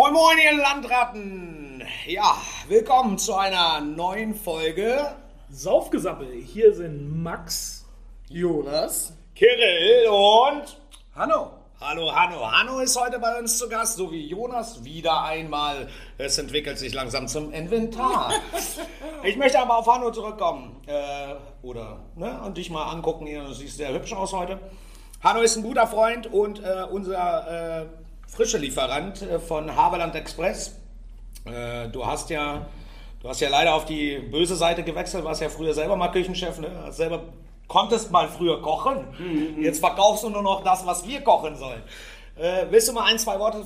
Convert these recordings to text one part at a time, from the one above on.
Moin Moin, ihr Landratten! Ja, willkommen zu einer neuen Folge. Saufgesappel. Hier sind Max. Jonas. Kirill und Hanno. Hallo Hanno. Hanno ist heute bei uns zu Gast, so wie Jonas wieder einmal. Es entwickelt sich langsam zum Inventar. ich möchte aber auf Hanno zurückkommen. Äh, oder, ne, und dich mal angucken. Hier, Du siehst sehr hübsch aus heute. Hanno ist ein guter Freund und äh, unser äh, frische Lieferant äh, von Haberland Express. Äh, du hast ja, du hast ja leider auf die böse Seite gewechselt, warst ja früher selber mal Küchenchef, ne? Hast selber konntest mal früher kochen. Jetzt verkaufst du nur noch das, was wir kochen sollen. Äh, willst du mal ein, zwei Worte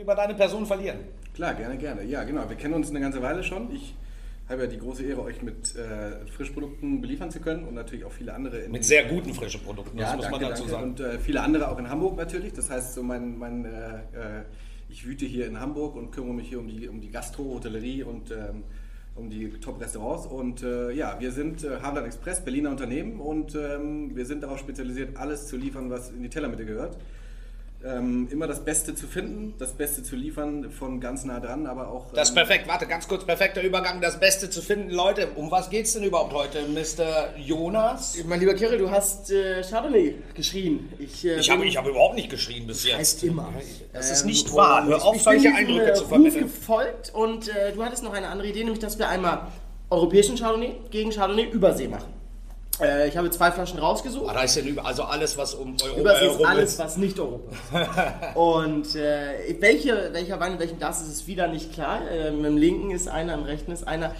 über deine Person verlieren? Klar, gerne, gerne. Ja, genau. Wir kennen uns eine ganze Weile schon. Ich habe ja die große Ehre, euch mit äh, Frischprodukten beliefern zu können und natürlich auch viele andere. In, Mit sehr guten frischen Produkten, das ja, muss danke, man dazu danke. sagen. Und äh, viele andere auch in Hamburg natürlich. Das heißt, so mein, mein, äh, äh, ich wüte hier in Hamburg und kümmere mich hier um die, um die Gastro, Hotellerie und ähm, um die Top-Restaurants. Und äh, ja, wir sind äh, Havelland Express, Berliner Unternehmen und ähm, wir sind darauf spezialisiert, alles zu liefern, was in die Tellermitte gehört. Ähm, immer das Beste zu finden, das Beste zu liefern, von ganz nah dran, aber auch. Das ist ähm, perfekt. Warte, ganz kurz, perfekter Übergang, das Beste zu finden. Leute, um was geht's denn überhaupt heute, Mr. Jonas? Mein lieber Kirill, du hast äh, Chardonnay geschrien. Ich, äh, Ich habe ich hab überhaupt nicht geschrien bis jetzt. heißt immer. Das ist Ähm, nicht wahr. Hör ich- auf, ich bin solche Eindrücke äh, zu vermitteln. gefolgt und äh, du hattest noch eine andere Idee, nämlich dass wir einmal europäischen Chardonnay gegen Chardonnay Übersee machen. Äh, ich habe zwei Flaschen rausgesucht. Was heißt denn über, also alles, was um Europa Übersee ist herum alles, ist? was nicht Europa ist. Und äh, welche, welcher Wein in welchem Glas ist, ist wieder nicht klar. Ähm, Im linken ist einer, im rechten ist einer.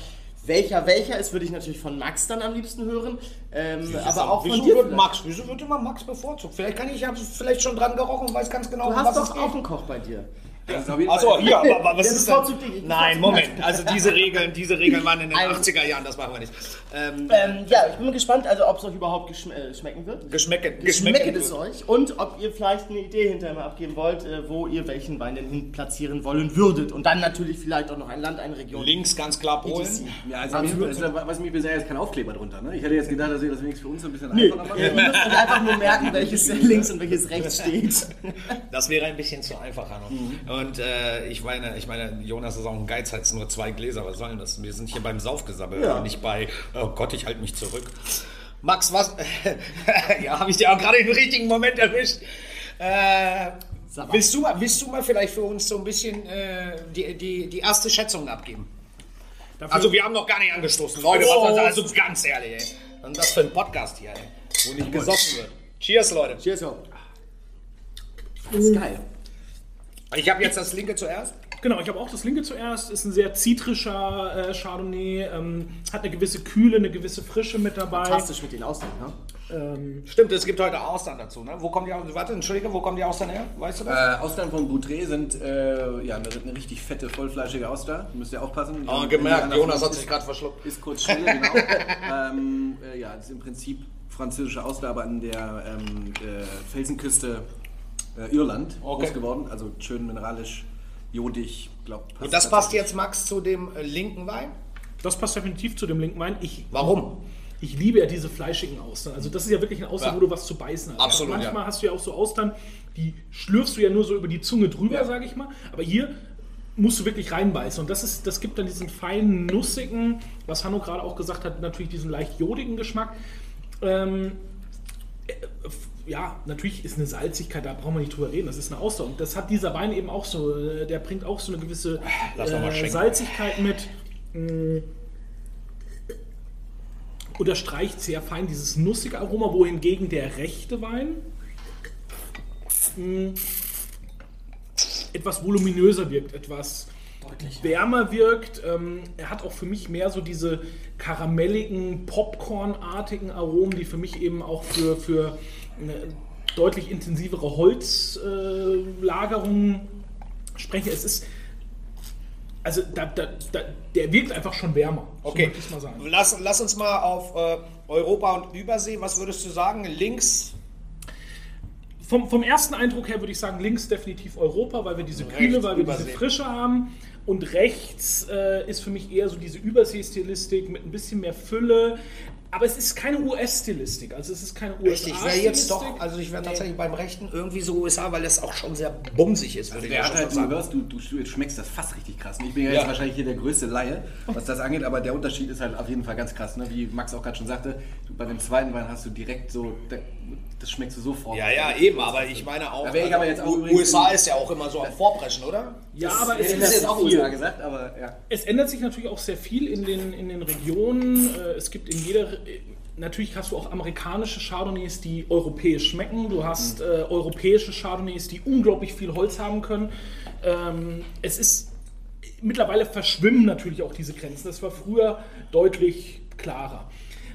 Welcher welcher ist, würde ich natürlich von Max dann am liebsten hören. Ähm, aber auch wieso von dir. wird vielleicht. Max, wieso wird immer Max bevorzugt? Vielleicht kann ich, ich habe vielleicht schon dran gerochen und weiß ganz genau, Du um hast was doch es auch geht. einen Koch bei dir. das ist Achso, hier, aber, was ist. Ich Nein, Moment. Also diese Regeln, diese Regeln waren in den Ein- 80er Jahren, das machen wir nicht. Ähm, Ähm, ja, ich bin gespannt, also ob es euch überhaupt geschm äh, schmecken wird. Geschmecken, Schmeckt es euch und ob ihr vielleicht eine Idee hinterher mal abgeben wollt, äh, wo ihr welchen Wein denn hin platzieren wollen würdet. Und dann natürlich vielleicht auch noch ein Land, eine Region. Links ganz klar Polen. Ja, also, also, was mich bisher jetzt kein Aufkleber drunter. Ne? Ich hätte jetzt gedacht, dass ihr das wenigstens für uns ein bisschen Nee, einfacher macht. ihr müsst euch einfach nur merken, welches links und welches rechts steht. Das wäre ein bisschen zu einfach, Hanno. Mhm. Und äh, ich meine, ich meine, Jonas ist auch ein Geiz, hat nur zwei Gläser. Was soll denn das? Wir sind hier beim Saufgesabbel, Ja. nicht bei, oh Gott, ich halte mich zurück. Max, was? ja, habe ich dir auch gerade im richtigen Moment erwischt. Äh, willst, du mal, willst du mal vielleicht für uns so ein bisschen äh, die, die, die erste Schätzung abgeben? Dafür, Also, wir haben noch gar nicht angestoßen. Leute, Oh. was, also ganz ehrlich, ey. Was ist das für ein Podcast hier, ey? Wo nicht gesoffen wird. Cheers, Leute. Cheers, yo. Das ist geil. Ich habe jetzt das linke zuerst. Genau, ich habe auch das linke zuerst. Ist ein sehr zitrischer äh, Chardonnay. Ähm, hat eine gewisse Kühle, eine gewisse Frische mit dabei. Fantastisch mit den Austern, ne? Ähm, Stimmt, es gibt heute Austern dazu, ne? Wo kommen die Austern? Warte, entschuldige, wo kommen die Austern her? Weißt du das? Äh, Austern von Boutré sind äh, ja, eine, eine richtig fette, vollfleischige Auster. Müsst ihr aufpassen. Oh, gemerkt, die Jonas hat sich gerade verschluckt. Ist kurz still, genau. ähm, äh, ja, das ist im Prinzip französische Auster, aber an der ähm, äh, Felsenküste äh, Irland Okay. groß geworden. Also schön mineralisch, jodig, glaub. Und das passt jetzt, Max, zu dem äh, linken Wein? das passt definitiv zu dem linken Wein. Ich, Warum? ich liebe ja diese fleischigen Austern. Also das ist ja wirklich ein Austern, Ja. wo du was zu beißen hast. Absolut, Manchmal ja. hast du ja auch so Austern, die schlürfst du ja nur so über die Zunge drüber, Ja. sage ich mal. Aber hier musst du wirklich reinbeißen. Und das, ist, das gibt dann diesen feinen, nussigen, was Hanno gerade auch gesagt hat, natürlich diesen leicht jodigen Geschmack. Ähm, äh, ja, natürlich ist eine Salzigkeit, da brauchen wir nicht drüber reden, das ist eine Auster. Und das hat dieser Wein eben auch so, äh, der bringt auch so eine gewisse äh. Salzigkeit mit. mh, Unterstreicht sehr fein dieses nussige Aroma, wohingegen der rechte Wein mh, etwas voluminöser wirkt, etwas wärmer wirkt. Ähm, er hat auch für mich mehr so diese karamelligen, Popcorn-artigen Aromen, die für mich eben auch für, für eine deutlich intensivere Holzlagerung äh, sprechen. Es ist also da, da, da, der wirkt einfach schon wärmer. so Okay, sagen. lass, lass uns mal auf äh, Europa und Übersee. Was würdest du sagen? Links? Vom, vom ersten Eindruck her würde ich sagen, links definitiv Europa, weil wir diese Rechts Kühle, weil wir Übersee. diese Frische haben. Und rechts äh, ist für mich eher so diese Übersee-Stilistik mit ein bisschen mehr Fülle. Aber es ist keine US-Stilistik. Also es ist keine Echt, ich wäre jetzt USA-Stilistik. doch, also ich wäre tatsächlich beim Rechten irgendwie so USA, weil es auch schon sehr bumsig ist, würde ich Der hat halt, sagen. du hörst, du, du schmeckst das fast richtig krass. Ich bin ja, Ja. jetzt wahrscheinlich hier der größte Laie, was das angeht, aber der Unterschied ist halt auf jeden Fall ganz krass. Ne? Wie Max auch gerade schon sagte, bei dem zweiten Wein hast du direkt so, da- das schmeckst du sofort. Ja, ja, eben, aber ich meine auch, Da ich aber jetzt auch USA ist ja auch immer so am Vorpreschen, oder? Ja, aber es ist jetzt auch viel. USA gesagt, aber ja. Es ändert sich natürlich auch sehr viel in den, in den Regionen. Äh, Es gibt in jeder. Natürlich hast du auch amerikanische Chardonnays, die europäisch schmecken. Du hast äh, europäische Chardonnays, die unglaublich viel Holz haben können. Ähm, es ist. Mittlerweile verschwimmen natürlich auch diese Grenzen. Das war früher deutlich klarer.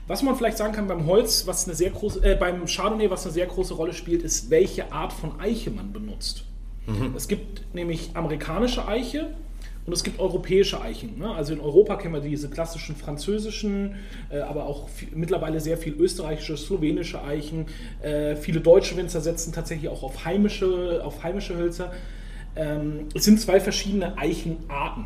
Was man vielleicht sagen kann beim Holz, was eine sehr große, äh, beim Chardonnay, was eine sehr große Rolle spielt, ist, welche Art von Eiche man benutzt. Es gibt nämlich amerikanische Eiche und es gibt europäische Eichen. Ne? Also in Europa kennen wir diese klassischen französischen, äh, aber auch viel, mittlerweile sehr viel österreichische, slowenische Eichen. Äh, viele deutsche Winzer setzen tatsächlich auch auf heimische, auf heimische Hölzer. Ähm, es sind zwei verschiedene Eichenarten.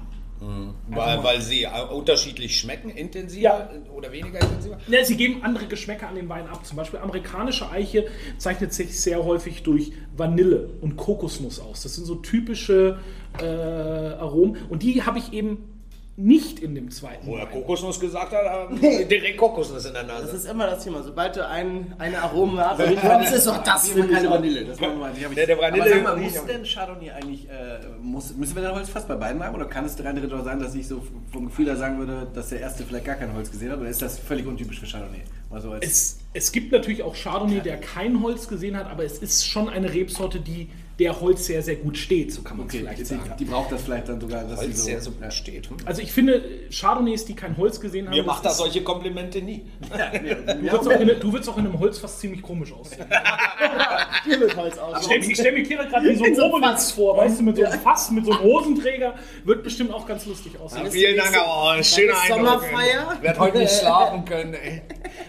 Weil, weil sie äh, unterschiedlich schmecken, intensiver Ja. oder weniger intensiver? Ne, sie geben andere Geschmäcker an den Wein ab. Zum Beispiel amerikanische Eiche zeichnet sich sehr häufig durch Vanille und Kokosnuss aus. Das sind so typische äh, Aromen. Und die habe ich eben nicht in dem zweiten Wo er. Kokosnuss gesagt hat, direkt Kokosnuss in der Das Nase. ist immer das Thema. Sobald du ein, eine Aromen hast, das ist doch das für keine. Vanille. Das war mal, die ich, Der- der Vanille- aber sag mal, muss denn Chardonnay eigentlich, äh, muss, müssen wir dann Holz fast bei beiden haben? Oder kann es rein theoretisch sein, dass ich so vom Gefühl her sagen würde, dass der erste vielleicht gar kein Holz gesehen hat? Oder ist das völlig untypisch für Chardonnay? Mal so als Es, es gibt natürlich auch Chardonnay, der kein Holz gesehen hat, aber es ist schon eine Rebsorte, die der Holz sehr, sehr gut steht, so kann man es okay, vielleicht die, sagen. die braucht das vielleicht dann sogar, dass es so, sehr so ja. gut steht. Hm. Also ich finde, Chardonnays, die kein Holz gesehen haben, Mir macht ist- solche Komplimente nie. du, würdest auch in, du würdest auch in einem Holz fast ziemlich komisch aussehen. Hier mit Holz Ich aus. stelle stell mir Kira gerade wie so ein In so einem Obelix vor, weißt du, mit so einem Fass, mit so einem Hosenträger. Wird bestimmt auch ganz lustig aussehen. Alles Vielen Dank, aber oh, schöner Eindruck. Sommerfeier. Ich werde heute nicht schlafen können. Ey.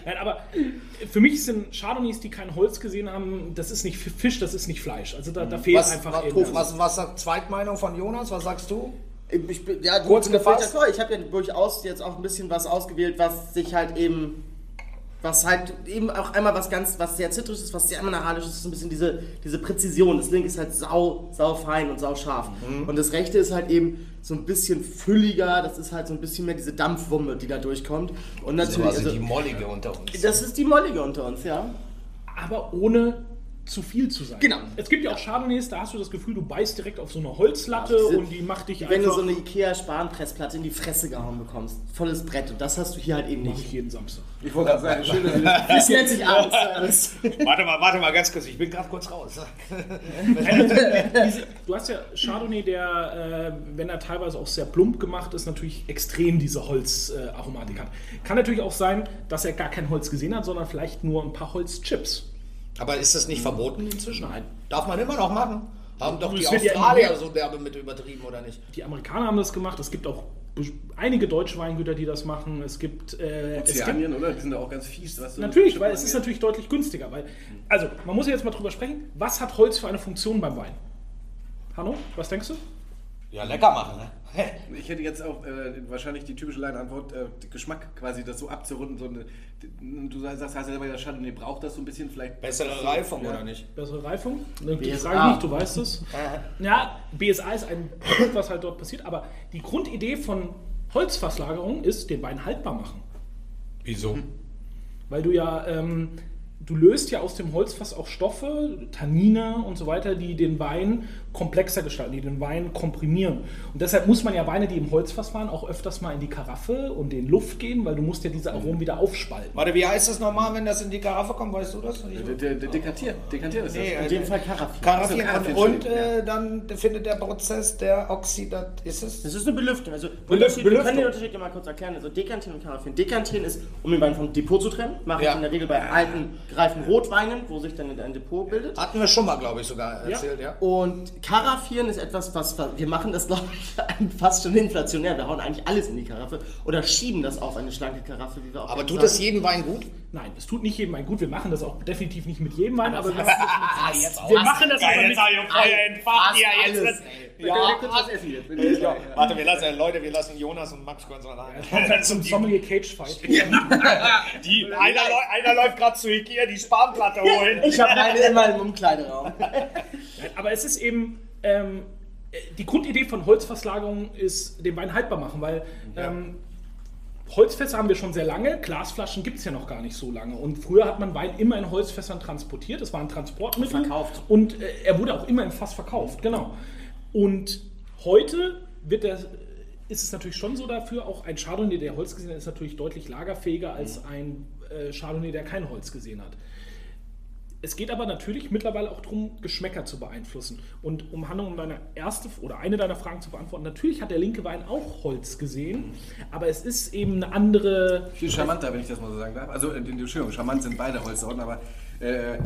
Nein, aber für mich sind Chardonnays, die kein Holz gesehen haben, das ist nicht Fisch, das ist nicht Fleisch. Also da, da fehlt Was, einfach was, irgendwas. was, was sagt Zweitmeinung von Jonas? Was sagst du? Ich bin, ja, du- Kurz gefasst? Ich habe ja durchaus jetzt auch ein bisschen was ausgewählt, was sich halt eben, was halt eben auch einmal was ganz, was sehr zitrisch ist, was sehr mineralisch ist, so ein bisschen diese, diese Präzision. Das linke ist halt sau, sau fein und sau scharf. Mhm. Und das rechte ist halt eben so ein bisschen fülliger, das ist halt so ein bisschen mehr diese Dampfwumme, die da durchkommt. Und natürlich, Also also, die Mollige unter uns. das ist die Mollige unter uns, ja. aber ohne zu viel zu sein. Genau. Es gibt ja auch Chardonnays, da hast du das Gefühl, du beißt direkt auf so eine Holzlatte Ja, und die macht dich wenn du so eine Ikea-Spanpressplatte in die Fresse gehauen bekommst. Volles Brett. Und das hast du hier halt eben Mach ich nicht. jeden Samstag. Ich wollte gerade sagen, schön, das nennt sich Abendservice. Warte mal, warte mal ganz kurz. Ich bin gerade kurz raus. Du hast ja Chardonnay, der, äh, wenn er teilweise auch sehr plump gemacht ist, natürlich extrem diese Holzaromatik Aromatik hat. Kann natürlich auch sein, dass er gar kein Holz gesehen hat, sondern vielleicht nur ein paar Holzchips. Aber ist das nicht verboten inzwischen? Nein. Darf man immer noch machen? Haben doch die ja Australier so derbe mit übertrieben, oder nicht? Die Amerikaner haben das gemacht. Es gibt auch einige deutsche Weingüter, die das machen. Es gibt, äh, es gibt Ozeanien, oder? Die sind da auch ganz fies. Was Natürlich, weil es ist natürlich deutlich günstiger. Weil, also, man muss ja jetzt mal drüber sprechen. Was hat Holz für eine Funktion beim Wein? Hanno, was denkst du? Ja, lecker machen, ne? Ich hätte jetzt auch äh, wahrscheinlich die typische Laienantwort, äh, Geschmack quasi, das so abzurunden. So eine, du sagst, hast ja selber, der Chardonnay braucht das so ein bisschen vielleicht. Bessere Reifung, oder nicht? Bessere Reifung? Ne, BSA. frage nicht, du weißt es. Ja, BSA ist ein Produkt, was halt dort passiert. Aber die Grundidee von Holzfasslagerung ist, den Wein haltbar machen. Wieso? Weil du ja, ähm, du löst ja aus dem Holzfass auch Stoffe, Tannine und so weiter, die den Wein komplexer gestalten, die den Wein komprimieren. Und deshalb muss man ja Weine, die im Holzfass waren, auch öfters mal in die Karaffe und in Luft gehen, weil du musst ja diese Aromen wieder aufspalten. Warte, wie heißt das nochmal, wenn das in die Karaffe kommt? Weißt du das? Der Dekantieren. Dekantieren ist das. In dem Fall Karaffi. Karaffieren. Also Karaffieren, Und äh, dann findet der Prozess der Oxidat... Ist es? Das ist eine Belüftung. Also, wir können den Unterschied ja mal kurz erklären. Also, Dekantieren und Karaffieren. Dekantieren ist, um den Wein vom Depot zu trennen, mache ich in der Regel bei alten, gereifen Rotweinen, wo sich dann ein Depot bildet. Hatten wir schon mal, glaube ich, sogar erzählt, ja? Und Karaffieren ist etwas, was wir machen das, glaube ich, fast schon inflationär. Wir hauen eigentlich alles in die Karaffe oder schieben das auf eine schlanke Karaffe, wie wir auch Aber tut sagen. das jedem Wein gut? Nein, es tut nicht jedem Wein gut. Wir machen das auch definitiv nicht mit jedem Wein, aber wir, Ah, jetzt wir machen das aber mit, Feuer entfacht Fast ihr alles, jetzt. Ja, Ja, jetzt. wir Ja, ja. warte, wir lassen, Leute, wir lassen Jonas und Max kurz alleine. Zum Sommelier Cage Fight. Die, einer, einer läuft gerade zu Ikea die Spanplatte holen. Ich habe meine immer im Umkleideraum. Aber es ist eben, ähm, die Grundidee von Holzverslagerung ist, den Wein haltbar machen, weil ähm, Holzfässer haben wir schon sehr lange, Glasflaschen gibt es ja noch gar nicht so lange. Und früher hat man Wein immer in Holzfässern transportiert, das war ein Transportmittel. Und verkauft. Und äh, er wurde auch immer im Fass verkauft, genau. Und heute wird der, ist es natürlich schon so dafür, auch ein Chardonnay, der Holz gesehen hat, ist natürlich deutlich lagerfähiger als ein äh, Chardonnay, der kein Holz gesehen hat. Es geht aber natürlich mittlerweile auch darum, Geschmäcker zu beeinflussen. Und um Hanno, um deine erste oder eine deiner Fragen zu beantworten, natürlich hat der linke Wein auch Holz gesehen, aber es ist eben eine andere. Viel charmanter, wenn ich das mal so sagen darf. Also, äh, Entschuldigung, charmant sind beide Holzsorten, aber äh,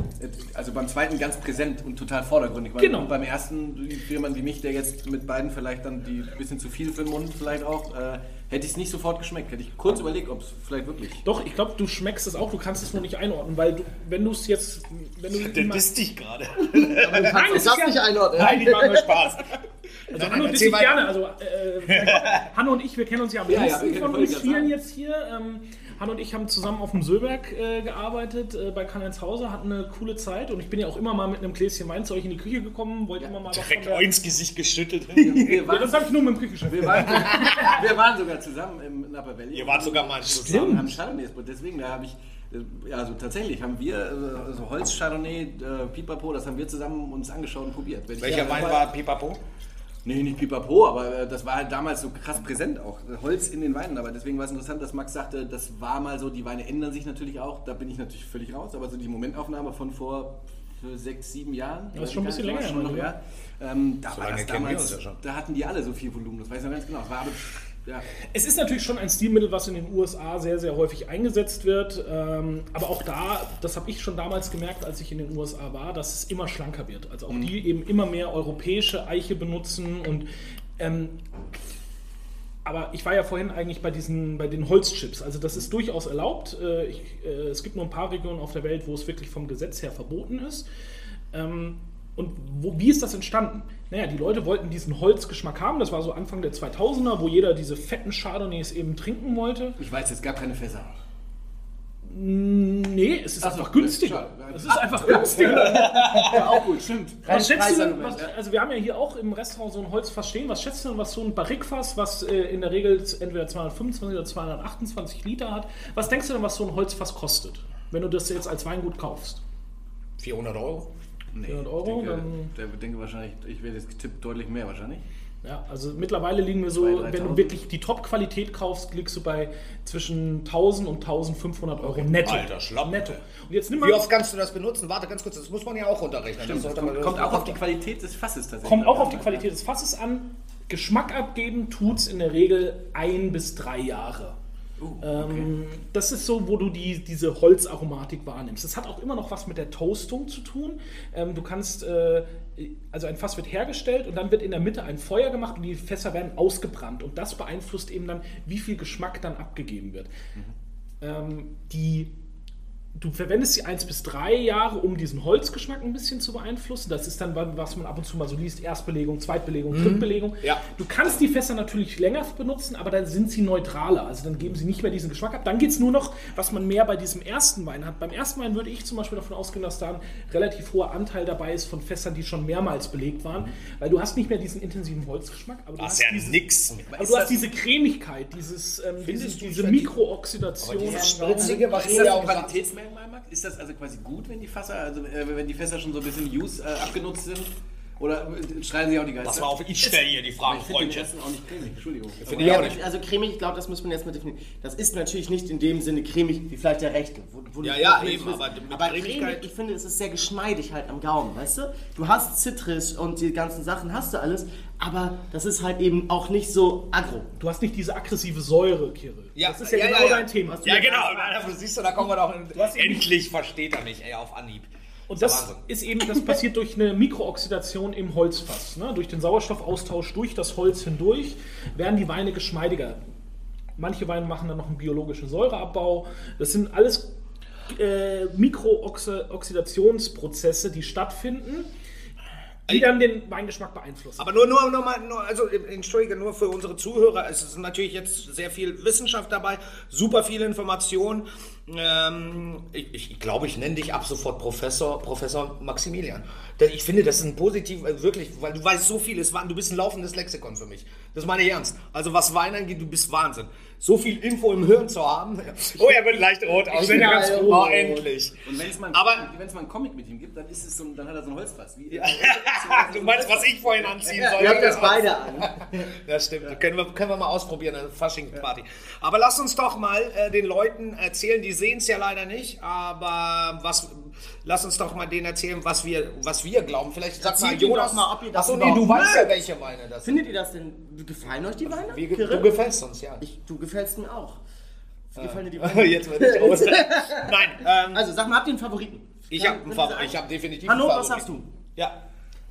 also beim zweiten ganz präsent und total vordergründig. Genau. Beim ersten, für jemanden wie mich, der jetzt mit beiden vielleicht dann die ein bisschen zu viel für den Mund vielleicht auch, äh, hätte ich es nicht sofort geschmeckt. Hätte ich kurz überlegt, ob es vielleicht wirklich. Doch, ich glaube, du schmeckst es auch, du kannst es nur nicht einordnen, weil du, wenn du es jetzt. Wenn du Der disst dich gerade. Nein, Kannst es ist ja- nicht einordnen? Nein, ich mache nur Spaß. Also Nein, Hanno nein, weiter. gerne. Also, äh, vielleicht- Hanno und ich, wir kennen uns ja am Ja, ja, besten kennen von uns vielen jetzt hier. Ähm, Hanno und ich haben zusammen auf dem Söberg äh, gearbeitet, äh, bei Karl-Heinz Hauser, hatten eine coole Zeit und ich bin ja auch immer mal mit einem Gläschen Wein zu euch in die Küche gekommen, wollte immer mal Direkt der... ins Gesicht geschüttet. Wir Ja, das habe ich nur mit dem Küchenchef. Wir waren, wir waren sogar zusammen im Napa Valley. Ihr wart sogar mal zusammen. Wir haben Chardonnays, und deswegen, da habe ich, äh, ja, also tatsächlich haben wir äh, so Holz-Chardonnay, äh, Pipapo, das haben wir zusammen uns angeschaut und probiert. Wenn ich Welcher Wein war Pipapo? Nee, nicht Pipapo, aber äh, das war halt damals so krass präsent auch. Holz in den Weinen. Aber deswegen war es interessant, dass Max sagte, das war mal so, die Weine ändern sich natürlich auch. Da bin ich natürlich völlig raus. Aber so die Momentaufnahme von vor für sechs, sieben Jahren. Das ist schon ein bisschen länger, Schon noch, ja. Ähm, da So war das damals, ja da hatten die alle so viel Volumen. Das weiß ich noch ganz genau. Das war aber, ja. Es ist natürlich schon ein Stilmittel, was in den USA sehr, sehr häufig eingesetzt wird. Ähm, aber auch da, das habe ich schon damals gemerkt, als ich in den USA war, dass es immer schlanker wird. Also auch die eben immer mehr europäische Eiche benutzen und ähm, aber ich war ja vorhin eigentlich bei diesen, bei den Holzchips. Also das ist durchaus erlaubt. Äh, ich, äh, es gibt nur ein paar Regionen auf der Welt, wo es wirklich vom Gesetz her verboten ist. Und wo, wie ist das entstanden? Naja, die Leute wollten diesen Holzgeschmack haben. Das war so Anfang der 2000er, wo jeder diese fetten Chardonnays eben trinken wollte. Ich weiß, es gab keine Fässer. Nee, es ist Ach so, einfach günstiger. schade. Es ist einfach günstiger. Ja, auch gut, stimmt. Was schätzt du was, also wir haben ja hier auch im Restaurant so ein Holzfass stehen. Was schätzt du denn, was so ein Barrikfass, was äh, in der Regel entweder 225 oder 228 Liter hat, was denkst du denn, was so ein Holzfass kostet, wenn du das jetzt als Weingut kaufst? 400 Euro? Nee, 400 Euro, Ich denke, dann- der denke wahrscheinlich, ich werde jetzt getippt deutlich mehr wahrscheinlich. Ja, also mittlerweile liegen wir so, 2.000, wenn du 3.000. wirklich die Top-Qualität kaufst, liegst du bei zwischen 1000 und 1500 Euro netto. Alter, Schlappen. Netto. Und jetzt nimm Wie mal, oft kannst du das benutzen? Warte ganz kurz, das muss man ja auch runterrechnen. Das sollte man- Kommt, kommt auch auf die Qualität des Fasses tatsächlich. kommt auch auf die Qualität des Fasses an. Geschmack abgeben tut's in der Regel ein bis drei Jahre. Uh, Ähm, das ist so, wo du die, diese Holzaromatik wahrnimmst. Das hat auch immer noch was mit der Toastung zu tun. Ähm, du kannst, äh, also ein Fass wird hergestellt und dann wird in der Mitte ein Feuer gemacht und die Fässer werden ausgebrannt. Und das beeinflusst eben dann, wie viel Geschmack dann abgegeben wird. Ähm, die Du verwendest sie eins bis drei Jahre, um diesen Holzgeschmack ein bisschen zu beeinflussen. Das ist dann, was man ab und zu mal so liest: Erstbelegung, Zweitbelegung, Drittbelegung. Ja. Du kannst die Fässer natürlich länger benutzen, aber dann sind sie neutraler. Also dann geben sie nicht mehr diesen Geschmack ab. Dann geht es nur noch, was man mehr bei diesem ersten Wein hat. Beim ersten Wein würde ich zum Beispiel davon ausgehen, dass da ein relativ hoher Anteil dabei ist von Fässern, die schon mehrmals belegt waren. Weil du hast nicht mehr diesen intensiven Holzgeschmack, aber du Das hast ist ja dieses, nix. aber du hast diese Cremigkeit, dieses, ähm, dieses, diese Mikrooxidation. Aber dieses Spritzige, was Ist das ja ein Qualitätsmerkmal, Max? Ist das also quasi gut, wenn die Fässer, also äh, wenn die Fässer schon so ein bisschen Use äh, abgenutzt sind? Oder schreien sie auch die Geister? Pass mal auf, ich stelle hier die Fragen, ich finde Freundchen. auch nicht cremig, Entschuldigung. Finde ich auch nicht. Also cremig, ich glaube, das muss man jetzt mal definieren. Das ist natürlich nicht in dem Sinne cremig wie vielleicht der rechte. Wo, wo Ja, ja, eben, aber mit aber cremig, ich finde, es ist sehr geschmeidig halt am Gaumen, weißt du? Du hast Zitrus und die ganzen Sachen hast du alles, aber das ist halt eben auch nicht so aggro. Du hast nicht diese aggressive Säure, Kirill. Ja, das ist ja, ja, genau ja, ja. dein Thema. Ja, genau. Na, da siehst du, da kommen wir doch. Endlich versteht er mich, ey, auf Anhieb. Und Das das ist eben, das passiert durch eine Mikrooxidation im Holzfass. Ne? Durch den Sauerstoffaustausch durch das Holz hindurch werden die Weine geschmeidiger. Manche Weine machen dann noch einen biologischen Säureabbau. Das sind alles äh, Mikrooxidationsprozesse, die stattfinden. die dann den Weingeschmack beeinflussen. Aber nur, nur, nur mal, nur, also entschuldige, nur für unsere Zuhörer, es ist natürlich jetzt sehr viel Wissenschaft dabei, super viele Informationen. Ähm, ich, ich glaube, ich nenne dich ab sofort Professor, Professor Maximilian. Ich finde, das ist ein positiv, also wirklich, weil du weißt so viel, es war, du bist ein laufendes Lexikon für mich. Das meine ich ernst. Also was Wein angeht, du bist Wahnsinn. So viel Info im Hirn zu haben. Oh, er wird leicht rot aus. bin ganz ja oh, rot. endlich. Und wenn es mal, Aber- wenn es mal einen Comic mit ihm gibt, dann ist es so, ein- dann hat er so ein Holzfass. Wie, du meinst, was ich vorhin anziehen soll? Wir haben das beide an. Das stimmt. Können wir, können wir mal ausprobieren, eine Fasching-Party. Aber lass uns doch mal äh, den Leuten erzählen, die sehen es ja leider nicht, aber was, lass uns doch mal denen erzählen, was wir, was wir glauben. Vielleicht sag mal, Jonas. mal, ob ihr das Achso, nee, du weißt ja, welche Weine das sind. Findet ihr das denn? Gefallen euch die Weine? Wie, du gefällst uns, ja. ich, du gefällst mir auch. Wie gefallen dir die Weine? Jetzt wird ich aus. Nein, ähm, Also sag mal, habt ihr einen Favoriten? ich habe könnt ihr Favor sagen? ich hab definitiv Hanno, einen was Favoriten. sagst du? Ja.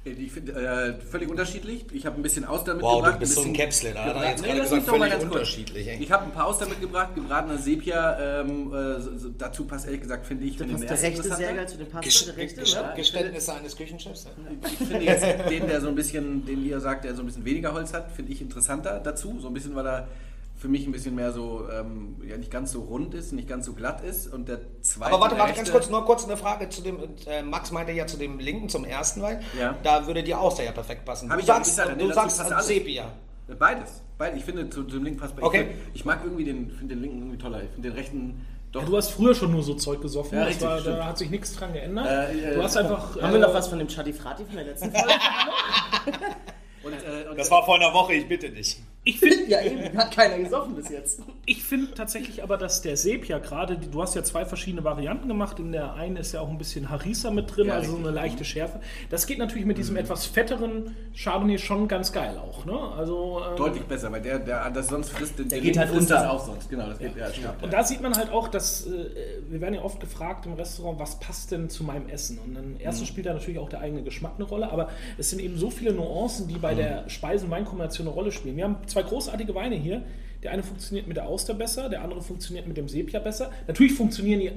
Ich finde äh, völlig unterschiedlich. Ich habe ein bisschen Austern Wow, mitgebracht. du bist ein so ein bisschen Käpsle, da hat er jetzt Nee, gerade das gesagt, ist doch mal völlig ganz kurz. unterschiedlich, ey. Ich habe ein paar Austern mitgebracht, gebratener Sepia. Ähm, äh, so, so, dazu passt ehrlich gesagt, finde ich, Da von den passt der rechte sehr geil zu dem Pasta, Gesch der rechte, Gesch ne? Geständnisse eines Küchenchefs. Ja? Ich finde jetzt den, der so ein bisschen, den ihr sagt, der so ein bisschen weniger Holz hat, finde ich interessanter dazu. So ein bisschen, weil er für mich ein bisschen mehr so, ähm, ja, nicht ganz so rund ist, nicht ganz so glatt ist. Und der zweite. Aber warte, warte, ganz kurz, nur kurz eine Frage zu dem, äh, Max meinte ja zu dem linken, zum ersten Wein. Ja. Da würde dir Auster ja perfekt passen. Hab du ich sagst, gesagt, du dazu sagst passt äh, alles. Sepia. Beides. Beides. Ich finde, zu, zu dem linken passt bei Okay. Ich, ich mag irgendwie den, finde den linken irgendwie toller. Ich finde den rechten doch. Ja, du hast früher schon nur so Zeug gesoffen, Ja, richtig, war, da hat sich nichts dran geändert. Äh, äh, du hast einfach. Haben wir äh, noch was von dem Chadifrati von der letzten Folge? und, äh, und Das war vor einer Woche, ich bitte dich. Ich finde ja, eben. Hat keiner gesoffen bis jetzt. ich find tatsächlich aber, dass der Sepia gerade, du hast ja zwei verschiedene Varianten gemacht. In der einen ist ja auch ein bisschen Harissa mit drin, Ja, also so eine leichte Schärfe. Das geht natürlich mit diesem etwas fetteren Chardonnay schon ganz geil auch. Ne? Also, ähm, deutlich besser, weil der, der das sonst frisst, den, Der geht halt unter. das auch sonst. Genau, das geht ja, stimmt. Und da sieht man halt auch, dass äh, wir werden ja oft gefragt im Restaurant, was passt denn zu meinem Essen? Und dann erstens spielt da natürlich auch der eigene Geschmack eine Rolle, aber es sind eben so viele Nuancen, die bei der Speisen-Wein-Kombination eine Rolle spielen. Wir haben zwei großartige Weine hier. Der eine funktioniert mit der Auster besser, der andere funktioniert mit dem Sepia besser. Natürlich funktionieren die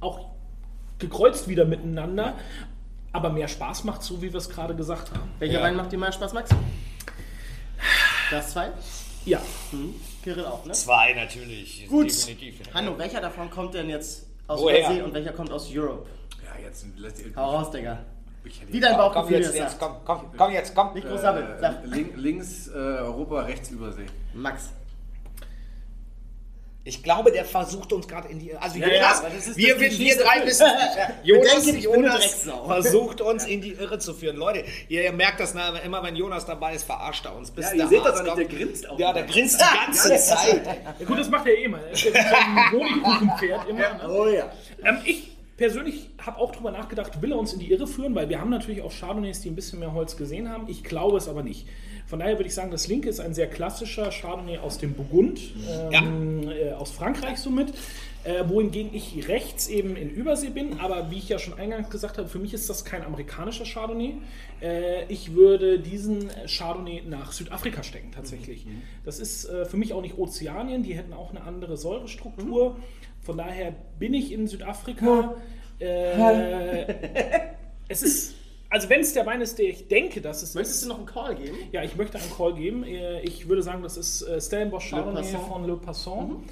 auch gekreuzt wieder miteinander, aber mehr Spaß macht so, wie wir es gerade gesagt haben. Welcher Ja. Wein macht dir mehr Spaß, Max? Das zwei? Ja, Hm. Kirill auch, ne? Zwei natürlich. Gut. Definitiv. Hanno, welcher davon kommt denn jetzt aus Woher? Übersee und welcher kommt aus Europe? Ja, jetzt lässt ihr. Hau raus, Digga. Wie dein Komm, komm Bauchgefühl jetzt, jetzt, komm, komm, komm jetzt, komm. Nicht groß sabbeln. äh, links äh, Europa, rechts Übersee. Max. Ich glaube, der versucht uns gerade in die. Also Ja, Jonas, ja, wir, wir, wir drei wissen nicht. Jonas, Jonas versucht uns in die Irre zu führen. Leute, ihr, ihr merkt das, na, immer wenn Jonas dabei ist, verarscht er uns. Bis Ja, ihr der seht das Arzt nicht, der grinst auch Ja, der grinst die ganze Zeit. gut, das macht er eh mal. Er ist ein Honigkuchenpferd immer. Oh ja. Ähm, ich persönlich habe auch drüber nachgedacht, will er uns in die Irre führen, weil wir haben natürlich auch Chardonnays, die ein bisschen mehr Holz gesehen haben. Ich glaube es aber nicht. Von daher würde ich sagen, das linke ist ein sehr klassischer Chardonnay aus dem Burgund, ähm, äh, aus Frankreich somit. Äh, wohingegen ich rechts eben in Übersee bin, aber wie ich ja schon eingangs gesagt habe, für mich ist das kein amerikanischer Chardonnay. Äh, ich würde diesen Chardonnay nach Südafrika stecken, tatsächlich. Das ist äh, für mich auch nicht Ozeanien, die hätten auch eine andere Säurestruktur. Von daher bin ich in Südafrika. Äh, es ist, also wenn es der Wein ist, der ich denke, dass es Möchtest ist. du noch einen Call geben? Ja, ich möchte einen Call geben. Äh, Ich würde sagen, das ist äh, Stellenbosch Chardonnay von Le Passant.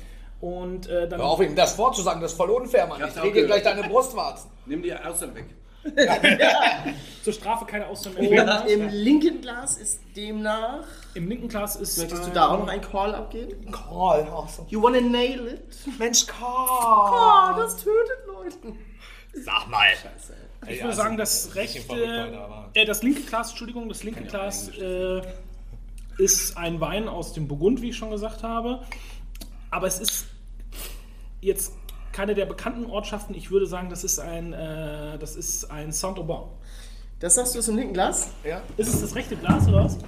Und äh, dann Hör auf, ihm das vorzusagen, das ist voll unfair, Mann. Ich Ich drehe dir gleich deine Brustwarzen. Nimm die Austern weg. zur Strafe keine Ausnahme. Und im linken Glas ist demnach. Im linken Glas ist. Möchtest du äh, da auch noch einen Call abgeben? Call, auch so. You wanna nail it? Mensch, Call. Oh, das tötet Leute. Sag mal. Ich würde sagen, das rechte, äh, das linke Glas, Entschuldigung, das linke Glas äh, ist ein Wein aus dem Burgund, wie ich schon gesagt habe. Aber es ist jetzt keine der bekannten Ortschaften. Ich würde sagen, das ist ein, äh, das ist ein Saint-Aubin. Das sagst du ist im linken Glas? Ja. Ist es das rechte Glas oder was?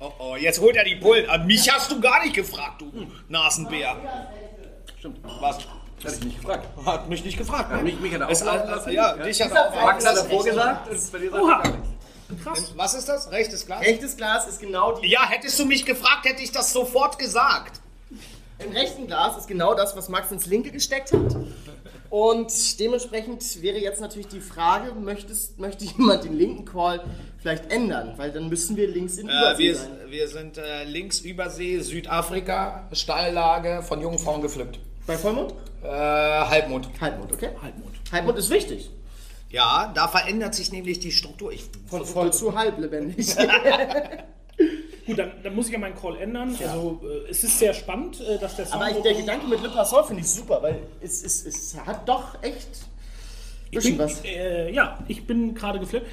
Oh, oh, jetzt holt er die Bullen. An mich hast du gar nicht gefragt, du Nasenbär. Stimmt. Was? Das hatte ich nicht gefragt. Hat mich nicht gefragt. Ne? mich- mich hat er auflaufen äh, lassen. Ja, Ja. dich hat er auch Max hat das davor echt gesagt und bei dir sagt er gar nichts. Krass. Was ist das? Rechtes Glas? Rechtes Glas ist genau die. Ja, hättest du mich gefragt, hätte ich das sofort gesagt. Im rechten Glas ist genau das, was Max ins linke gesteckt hat. Und dementsprechend wäre jetzt natürlich die Frage, möchtest, möchte jemand den linken Call vielleicht ändern? Weil dann müssen wir links in Äh, Übersee wir, sein. wir sind äh, links Übersee, Südafrika, Steillage, von jungen Frauen gepflückt. Bei Vollmond? Äh, Halbmond. Halbmond, okay. Halbmond. Halbmond ist wichtig. Ja, da verändert sich nämlich die Struktur. Ich, Von voll zu halb lebendig. Gut, dann, dann muss ich ja meinen Call ändern. Also äh, es ist sehr spannend, äh, dass der Sound... Aber ich, der Gedanke mit Le Passant finde ich super, weil es, es, es hat doch echt bisschen bin, was. äh, ja, ich bin gerade geflippt.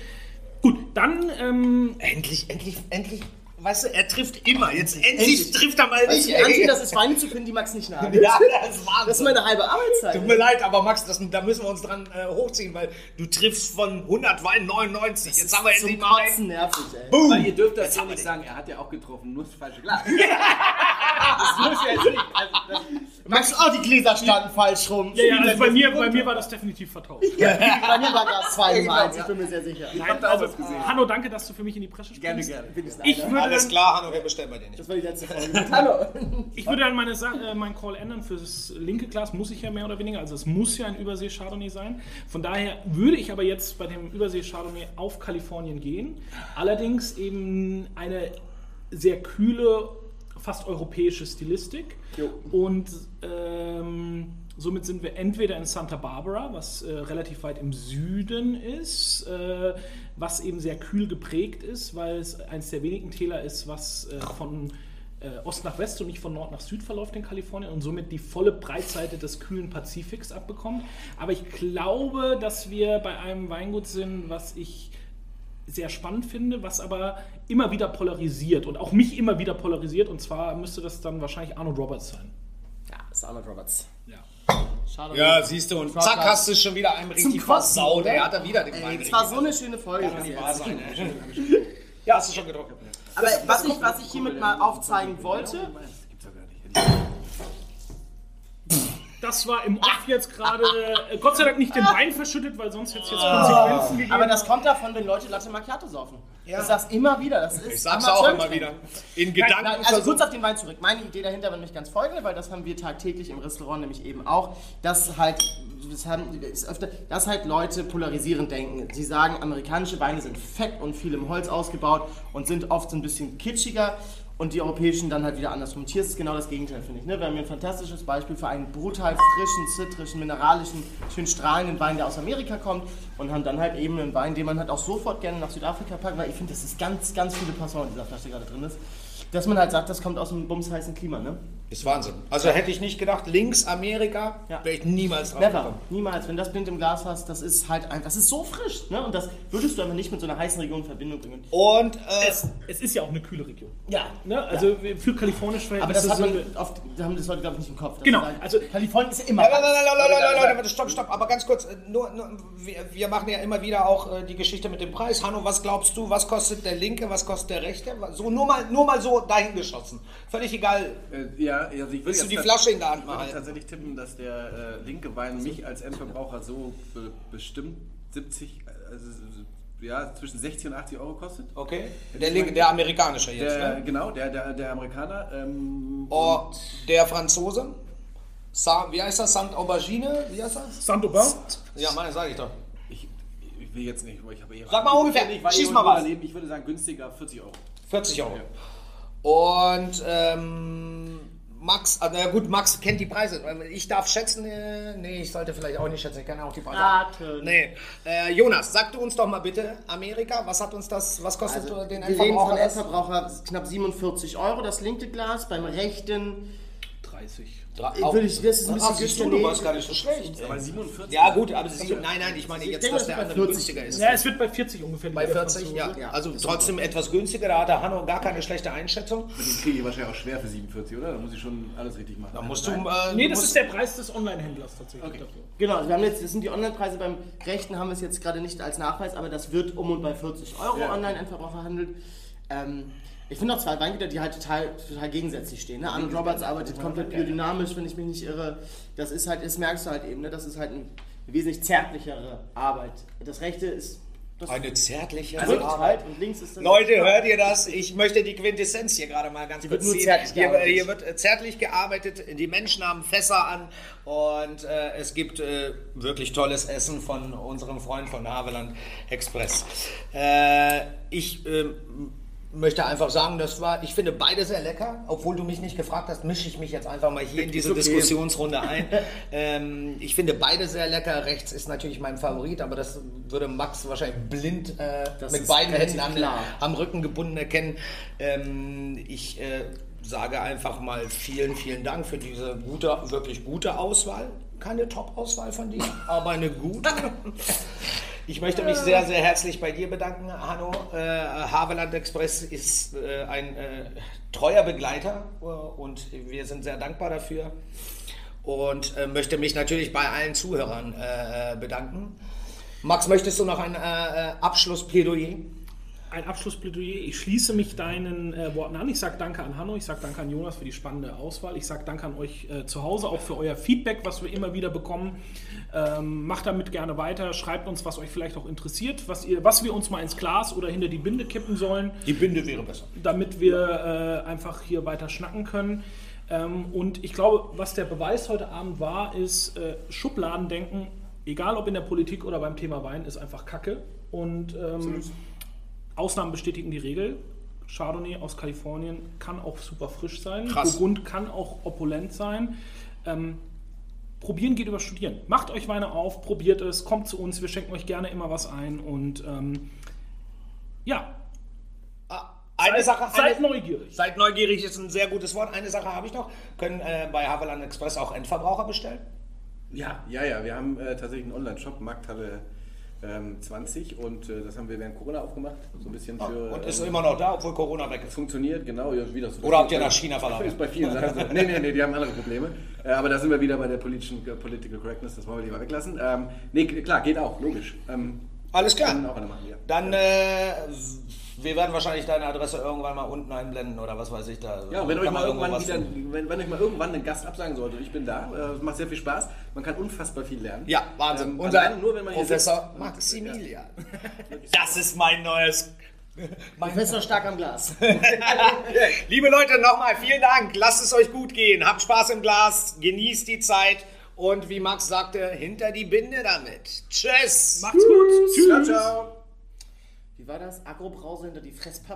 Gut, dann ähm, endlich, endlich, endlich. Weißt du, er trifft immer. Jetzt endlich, Endlich. trifft er mal Weißt nicht. du, ey. das ist, Weine zu finden, die Max nicht nahe. Ja, das ist Wahnsinn. Das ist meine halbe Arbeitszeit. Tut mir leid, aber Max, das, da müssen wir uns dran äh, hochziehen, weil du triffst von 100 Wein 99. Jetzt haben wir Zum endlich mal einen. nervig, ey. Boom. Weil ihr dürft das wir nicht den. sagen, er hat ja auch getroffen, nur das falsche Glas. das muss ja jetzt nicht. Also, das, Max, oh, die Gläser standen falsch rum. ja, ja, also bei mir, bei mir war das definitiv vertauscht. Bei mir war Glas 2 Genau, Nummer 1, ich ja. bin mir sehr sicher. Nein, da auch also, was gesehen. Hanno, danke, dass du für mich in die Presse gerne, springst. gerne. Bin ich Ich würde, Alles dann, klar, Hanno, wir bestellen bei dir nicht. Das war die letzte Folge. Hallo. ich würde dann meine, Sa- äh, meinen Call ändern. Für das linke Glas muss ich ja mehr oder weniger, also es muss ja ein Übersee-Chardonnay sein. Von daher würde ich aber jetzt bei dem Übersee-Chardonnay auf Kalifornien gehen. Allerdings eben eine sehr kühle, fast europäische Stilistik. Jo. Und ähm, somit sind wir entweder in Santa Barbara, was äh, relativ weit im Süden ist, äh, was eben sehr kühl geprägt ist, weil es eines der wenigen Täler ist, was äh, von äh, Ost nach West und nicht von Nord nach Süd verläuft in Kalifornien und somit die volle Breitseite des kühlen Pazifiks abbekommt. Aber ich glaube, dass wir bei einem Weingut sind, was ich sehr spannend finde, was aber immer wieder polarisiert und auch mich immer wieder polarisiert. Und zwar müsste das dann wahrscheinlich Arnold Roberts sein. Ja, das ist Arnold Roberts. Ja. Schade. Ja, siehst du, und zack, hast du schon wieder einem richtig versaut. Er hat da wieder den Ey, das war so eine schöne Folge. nicht jetzt. wahr sein. Ja, hast du schon getroffen. Aber was ich, was ich hiermit mal aufzeigen wollte, gibt's doch gar nicht. Das war im Off jetzt gerade, äh, Gott sei Dank nicht den Wein verschüttet, weil sonst hätte es jetzt Konsequenzen gegeben. aber das kommt davon, wenn Leute Latte Macchiato saufen. Ja. Ich sag's immer wieder. Das ist Ich sag's auch immer wieder. In Gedanken. Nein, also kurz auf den Wein zurück. Meine Idee dahinter war nämlich ganz folgende, weil das haben wir tagtäglich im Restaurant nämlich eben auch, dass halt, das haben, ist öfter, dass halt Leute polarisierend denken. Sie sagen, amerikanische Weine sind fett und viel im Holz ausgebaut und sind oft so ein bisschen kitschiger und die europäischen dann halt wieder andersrum. Und hier ist es genau das Gegenteil, finde ich. Ne? Wir haben hier ein fantastisches Beispiel für einen brutal frischen, zitrischen, mineralischen, schön strahlenden Wein, der aus Amerika kommt und haben dann halt eben einen Wein, den man halt auch sofort gerne nach Südafrika packt, weil ich finde, dass es ganz, ganz viele Passion in dieser Flasche gerade drin ist. Dass man halt sagt, das kommt aus einem bumsheißen Klima, ne? Ist Wahnsinn. Also hätte ich nicht gedacht, links Amerika, Ja. wäre ich niemals drauf Never. gekommen. Niemals. Wenn du das blind im Glas hast, das ist halt einfach, das ist so frisch, ne? Und das würdest du einfach nicht mit so einer heißen Region in Verbindung bringen. Und äh, es, es ist ja auch eine kühle Region. Ja. Ne? Also für kalifornische Aber das Verhältnisse hat man wir- oft, haben das Leute, glaube ich, nicht im Kopf. Genau, sagen, also- Kalifornien ist ja immer. Nein, nein, nein, nein, nein, nein, nein, Leute, nein, stopp, stopp, aber ganz kurz, äh, nur, nur wir, wir machen ja immer wieder auch äh, die Geschichte mit dem Preis. Hanno, was glaubst du, was kostet der linke, was kostet der rechte? So nur mal, nur mal so dahingeschossen. Völlig egal. Äh, ja, also ich würde Willst du die Flasche in der Hand mal würde halten? tatsächlich tippen, dass der äh, linke Wein mich als Endverbraucher so be bestimmt 70, also, ja, zwischen 60 und 80 Euro kostet. Okay. Der linke, der amerikanische jetzt, Der, ne? Genau, der, der, der Amerikaner. Ähm, Oh, der Franzose. Sa wie heißt das? Saint Aubergine? Wie heißt das? Saint-Aubin. Ja, meine, sag ich doch. ich, ich will jetzt nicht, ich habe eh Sag mal ungefähr, Ich, schieß mal was. daneben. ich würde sagen günstiger 40 Euro. 40 Euro. Und ähm, Max, also ja gut, Max kennt die Preise. Ich darf schätzen, äh, nee, ich sollte vielleicht auch nicht schätzen, ich kann auch die Preise. Raten. Nee. Äh, Jonas, sag du uns doch mal bitte, Amerika, was hat uns das, was kostet Also, den wir reden von Endverbraucher? Endverbraucher knapp 47 Euro, das linke Glas, beim rechten 30. Würde ich- das ist ein bisschen siehst du, du warst gar nicht so schlecht. Aber 47? Ja gut, aber sie, nein, nein, ich meine Ich jetzt, denke, dass das der andere 40. günstiger ist. Ja, es wird bei 40 ungefähr Bei liegen, der 40, Franzose. ja. Ja, Also das trotzdem etwas günstiger, da hat der Hanno gar keine schlechte Einschätzung. Den kriege ich wahrscheinlich auch schwer für 47, oder? Da muss ich schon alles richtig machen. Da musst du. Nein? Äh, Nee, das musst- ist der Preis des Online-Händlers tatsächlich Okay. dafür. Genau, also wir haben jetzt, das sind die Online-Preise, beim rechten haben wir es jetzt gerade nicht als Nachweis, aber das wird um und bei 40 Euro Ja. online einfach verhandelt. Ähm, ich finde auch zwei Weingüter, die halt total, total gegensätzlich stehen. Ne? Arnold Roberts arbeitet komplett biodynamisch, wenn ich mich nicht irre. Das ist halt, das merkst du halt eben, ne? das ist halt eine wesentlich zärtlichere Arbeit. Das rechte ist Das Eine zärtliche drückt Arbeit. halt und links ist das. Leute, hört ihr das? Ich möchte die Quintessenz hier gerade mal ganz kurz ziehen. zärtlich Hier, hier wird äh, zärtlich gearbeitet, die Menschen haben Fässer an und äh, es gibt äh, wirklich tolles Essen von unserem Freund von Haveland Express. Äh, ich ähm, möchte einfach sagen, das war, ich finde beide sehr lecker. Obwohl du mich nicht gefragt hast, mische ich mich jetzt einfach mal hier in diese okay. Diskussionsrunde ein. ähm, ich finde beide sehr lecker. Rechts ist natürlich mein Favorit, aber das würde Max wahrscheinlich blind äh, mit beiden Händen am, am Rücken gebunden erkennen. Ähm, ich äh, sage einfach mal vielen, vielen Dank für diese gute, wirklich gute Auswahl. Keine Top-Auswahl von dir, aber eine gute. Ich möchte mich sehr, sehr herzlich bei dir bedanken, Hanno. Äh, Haveland Express ist äh, ein äh, treuer Begleiter äh, und wir sind sehr dankbar dafür. Und äh, möchte mich natürlich bei allen Zuhörern äh, bedanken. Max, möchtest du noch ein äh, Abschlussplädoyer? Ein Abschlussplädoyer. Ich schließe mich deinen äh, Worten an. Ich sage danke an Hanno, ich sage danke an Jonas für die spannende Auswahl. Ich sage danke an euch äh, zu Hause, auch für euer Feedback, was wir immer wieder bekommen. Ähm, macht damit gerne weiter. Schreibt uns, was euch vielleicht auch interessiert, was, ihr, was wir uns mal ins Glas oder hinter die Binde kippen sollen, Die Binde wäre besser. damit wir äh, einfach hier weiter schnacken können. Ähm, und ich glaube, was der Beweis heute Abend war, ist äh, Schubladendenken, egal ob in der Politik oder beim Thema Wein, ist einfach Kacke. Und ähm, Ausnahmen bestätigen die Regel. Chardonnay aus Kalifornien kann auch super frisch sein. Krass. Burgund kann auch opulent sein. Ähm, probieren geht über Studieren. Macht euch Weine auf, probiert es, kommt zu uns. Wir schenken euch gerne immer was ein. Und ähm, ja, Ah, Eine seid, Sache, seid eine, neugierig. seid neugierig ist ein sehr gutes Wort. Eine Sache habe ich noch. Können äh, bei Haveland Express auch Endverbraucher bestellen? Ja, ja, ja. Wir haben äh, tatsächlich einen Online-Shop, Markthalle ähm, 20 und äh, das haben wir während Corona aufgemacht. So ein bisschen für. Und ist ähm, immer noch da, obwohl Corona weg ist. funktioniert, genau. Ja, wie das so Oder habt ihr nach China verlagert? Ist bei vielen Sachen so. Nee, nee, nee, die haben andere Probleme. Äh, aber da sind wir wieder bei der politischen äh, Political Correctness, das wollen wir lieber weglassen. Ähm, nee, klar, geht auch, logisch. Ähm, Alles klar. Machen, ja. Dann, äh, wir werden wahrscheinlich deine Adresse irgendwann mal unten einblenden oder was weiß ich da. Ja, wenn euch, mal irgendwann wieder, wenn, wenn euch mal irgendwann ein Gast absagen sollte, ich bin da, äh, es macht sehr viel Spaß, man kann unfassbar viel lernen. Ja, Wahnsinn. Ähm, Unser alleine nur, wenn man Professor sitzt. Maximilian. Das ist mein neues. Professor stark am Glas. Liebe Leute, nochmal vielen Dank. Lasst es euch gut gehen. Habt Spaß im Glas. Genießt die Zeit. Und wie Max sagte, hinter die Binde damit. Tschüss. Macht's gut. Ciao, ciao. Wie war das? Agrobrause hinter die Fresspappe.